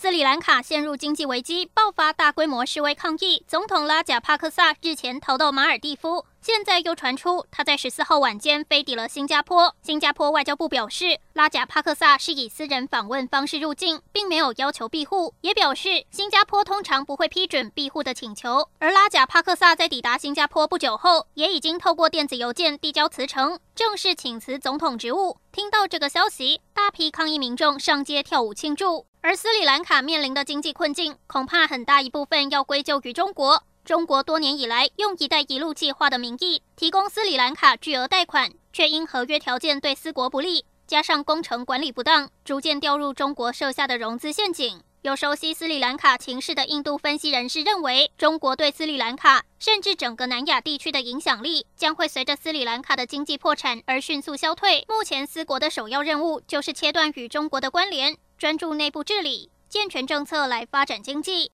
斯里兰卡陷入经济危机，爆发大规模示威抗议。总统拉贾帕克萨日前逃到马尔地夫，现在又传出他在十四号晚间飞抵了新加坡。新加坡外交部表示，拉贾帕克萨是以私人访问方式入境，并没有要求庇护，也表示新加坡通常不会批准庇护的请求。而拉贾帕克萨在抵达新加坡不久后，也已经透过电子邮件递交辞呈，正式请辞总统职务。听到这个消息，大批抗议民众上街跳舞庆祝。而斯里兰卡面临的经济困境，恐怕很大一部分要归咎于中国。中国多年以来用“一带一路”计划的名义提供斯里兰卡巨额贷款，却因合约条件对斯国不利，加上工程管理不当，逐渐掉入中国设下的融资陷阱。有熟悉斯里兰卡情势的印度分析人士认为，中国对斯里兰卡甚至整个南亚地区的影响力将会随着斯里兰卡的经济破产而迅速消退。目前，斯国的首要任务就是切断与中国的关联。专注内部治理，健全政策来发展经济。